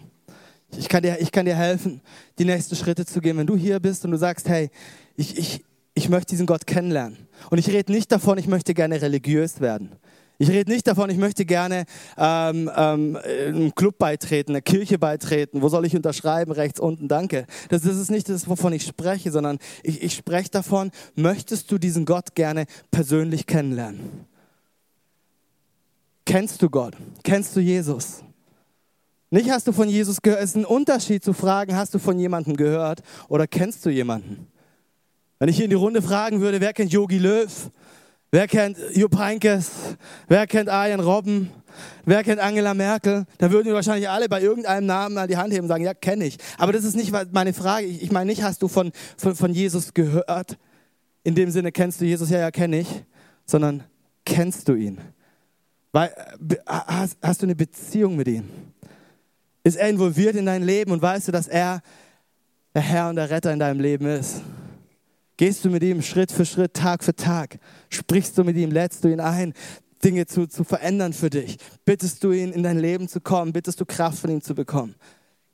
Ich kann dir, ich kann dir helfen, die nächsten Schritte zu gehen. Wenn du hier bist und du sagst, hey, ich, ich, ich möchte diesen Gott kennenlernen. Und ich rede nicht davon, ich möchte gerne religiös werden. Ich rede nicht davon, ich möchte gerne ähm, ähm, einem Club beitreten, einer Kirche beitreten. Wo soll ich unterschreiben? Rechts unten, danke. Das, das ist nicht das, wovon ich spreche, sondern ich, ich spreche davon, möchtest du diesen Gott gerne persönlich kennenlernen? Kennst du Gott? Kennst du Jesus? Nicht hast du von Jesus gehört. Es ist ein Unterschied zu fragen, hast du von jemandem gehört oder kennst du jemanden? Wenn ich hier in die Runde fragen würde, wer kennt Yogi Löw? Wer kennt Jupp Heynckes? Wer kennt Arjen Robben? Wer kennt Angela Merkel? Da würden wir wahrscheinlich alle bei irgendeinem Namen mal die Hand heben und sagen, ja, kenne ich. Aber das ist nicht meine Frage. Ich meine nicht, hast du von, von, von Jesus gehört? In dem Sinne, kennst du Jesus? Ja, ja, kenne ich. Sondern kennst du ihn? Weil, hast, hast du eine Beziehung mit ihm? Ist er involviert in dein Leben und weißt du, dass er der Herr und der Retter in deinem Leben ist? Gehst du mit ihm Schritt für Schritt, Tag für Tag? Sprichst du mit ihm, lädst du ihn ein, Dinge zu, zu verändern für dich? Bittest du ihn, in dein Leben zu kommen? Bittest du Kraft von ihm zu bekommen?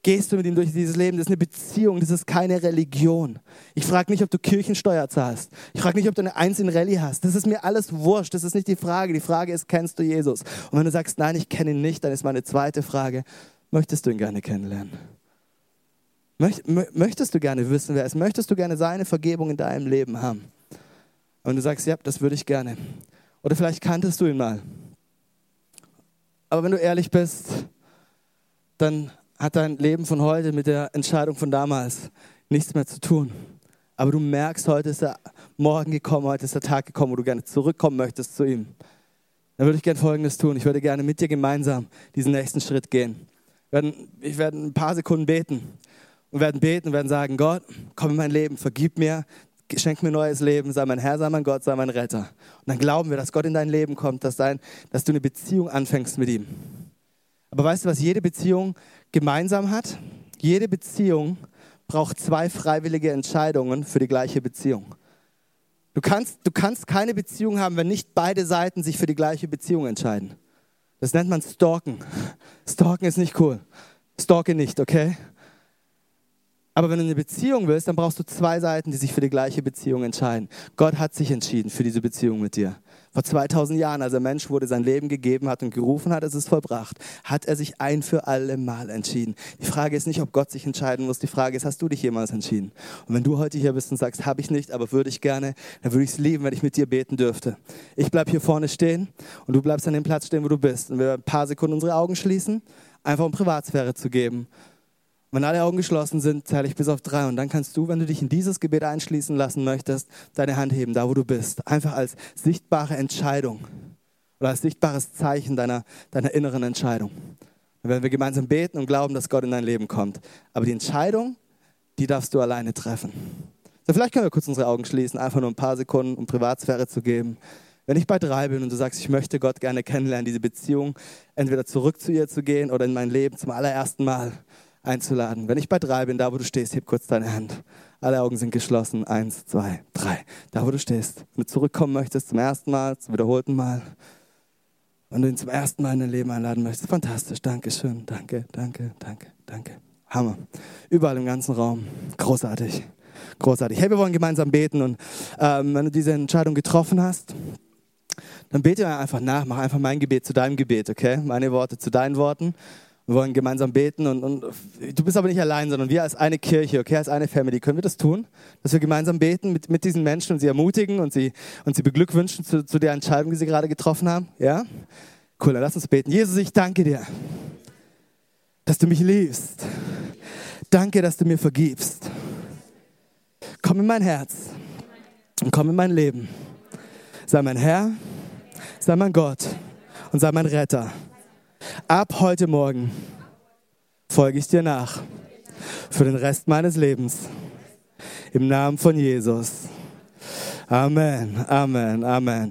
Gehst du mit ihm durch dieses Leben? Das ist eine Beziehung, das ist keine Religion. Ich frage nicht, ob du Kirchensteuer zahlst. Ich frage nicht, ob du eine Eins in Rallye hast. Das ist mir alles wurscht. Das ist nicht die Frage. Die Frage ist, kennst du Jesus? Und wenn du sagst, nein, ich kenne ihn nicht, dann ist meine zweite Frage, möchtest du ihn gerne kennenlernen? Möchtest du gerne wissen, wer er ist? Möchtest du gerne seine Vergebung in deinem Leben haben? Und du sagst, ja, das würde ich gerne. Oder vielleicht kanntest du ihn mal. Aber wenn du ehrlich bist, dann hat dein Leben von heute mit der Entscheidung von damals nichts mehr zu tun. Aber du merkst, heute ist der Morgen gekommen, heute ist der Tag gekommen, wo du gerne zurückkommen möchtest zu ihm. Dann würde ich gerne Folgendes tun. Ich würde gerne mit dir gemeinsam diesen nächsten Schritt gehen. Ich werde ein paar Sekunden beten und werden beten und werden sagen, Gott, komm in mein Leben, vergib mir, schenk mir neues Leben, sei mein Herr, sei mein Gott, sei mein Retter. Und dann glauben wir, dass Gott in dein Leben kommt, dass, dein, dass du eine Beziehung anfängst mit ihm. Aber weißt du, was jede Beziehung gemeinsam hat? Jede Beziehung braucht zwei freiwillige Entscheidungen für die gleiche Beziehung. Du kannst, du kannst keine Beziehung haben, wenn nicht beide Seiten sich für die gleiche Beziehung entscheiden. Das nennt man Stalken. Stalken ist nicht cool. Stalke nicht, okay? Aber wenn du eine Beziehung willst, dann brauchst du zwei Seiten, die sich für die gleiche Beziehung entscheiden. Gott hat sich entschieden für diese Beziehung mit dir. Vor 2000 Jahren, als er Mensch wurde, sein Leben gegeben hat und gerufen hat, es ist vollbracht, hat er sich ein für alle Mal entschieden. Die Frage ist nicht, ob Gott sich entscheiden muss. Die Frage ist, hast du dich jemals entschieden? Und wenn du heute hier bist und sagst, habe ich nicht, aber würde ich gerne, dann würde ich es lieben, wenn ich mit dir beten dürfte. Ich bleibe hier vorne stehen und du bleibst an dem Platz stehen, wo du bist. Und wir ein paar Sekunden unsere Augen schließen, einfach um Privatsphäre zu geben. Wenn alle Augen geschlossen sind, zähle ich bis auf drei und dann kannst du, wenn du dich in dieses Gebet einschließen lassen möchtest, deine Hand heben, da wo du bist. Einfach als sichtbare Entscheidung oder als sichtbares Zeichen deiner, deiner inneren Entscheidung. Dann werden wir gemeinsam beten und glauben, dass Gott in dein Leben kommt. Aber die Entscheidung, die darfst du alleine treffen. So, vielleicht können wir kurz unsere Augen schließen, einfach nur ein paar Sekunden, um Privatsphäre zu geben. Wenn ich bei drei bin und du sagst, ich möchte Gott gerne kennenlernen, diese Beziehung entweder zurück zu ihr zu gehen oder in mein Leben zum allerersten Mal, einzuladen. Wenn ich bei drei bin, da wo du stehst, heb kurz deine Hand. Alle Augen sind geschlossen. Eins, zwei, drei. Da wo du stehst. Wenn du zurückkommen möchtest zum ersten Mal, zum wiederholten Mal. Wenn du ihn zum ersten Mal in dein Leben einladen möchtest. Fantastisch. Dankeschön. Danke, danke, danke, danke. Hammer. Überall im ganzen Raum. Großartig. Großartig. Hey, wir wollen gemeinsam beten und ähm, wenn du diese Entscheidung getroffen hast, dann bete einfach nach. Mach einfach mein Gebet zu deinem Gebet, okay? Meine Worte zu deinen Worten. Wir wollen gemeinsam beten und, und, du bist aber nicht allein, sondern wir als eine Kirche, okay, als eine Family, können wir das tun? Dass wir gemeinsam beten mit, mit diesen Menschen und sie ermutigen und sie, und sie beglückwünschen zu, zu der Entscheidung, die sie gerade getroffen haben? Ja? Cool, dann lass uns beten. Jesus, ich danke dir, dass du mich liebst. Danke, dass du mir vergibst. Komm in mein Herz und komm in mein Leben. Sei mein Herr, sei mein Gott und sei mein Retter. Ab heute Morgen folge ich dir nach für den Rest meines Lebens. Im Namen von Jesus. Amen, Amen, Amen.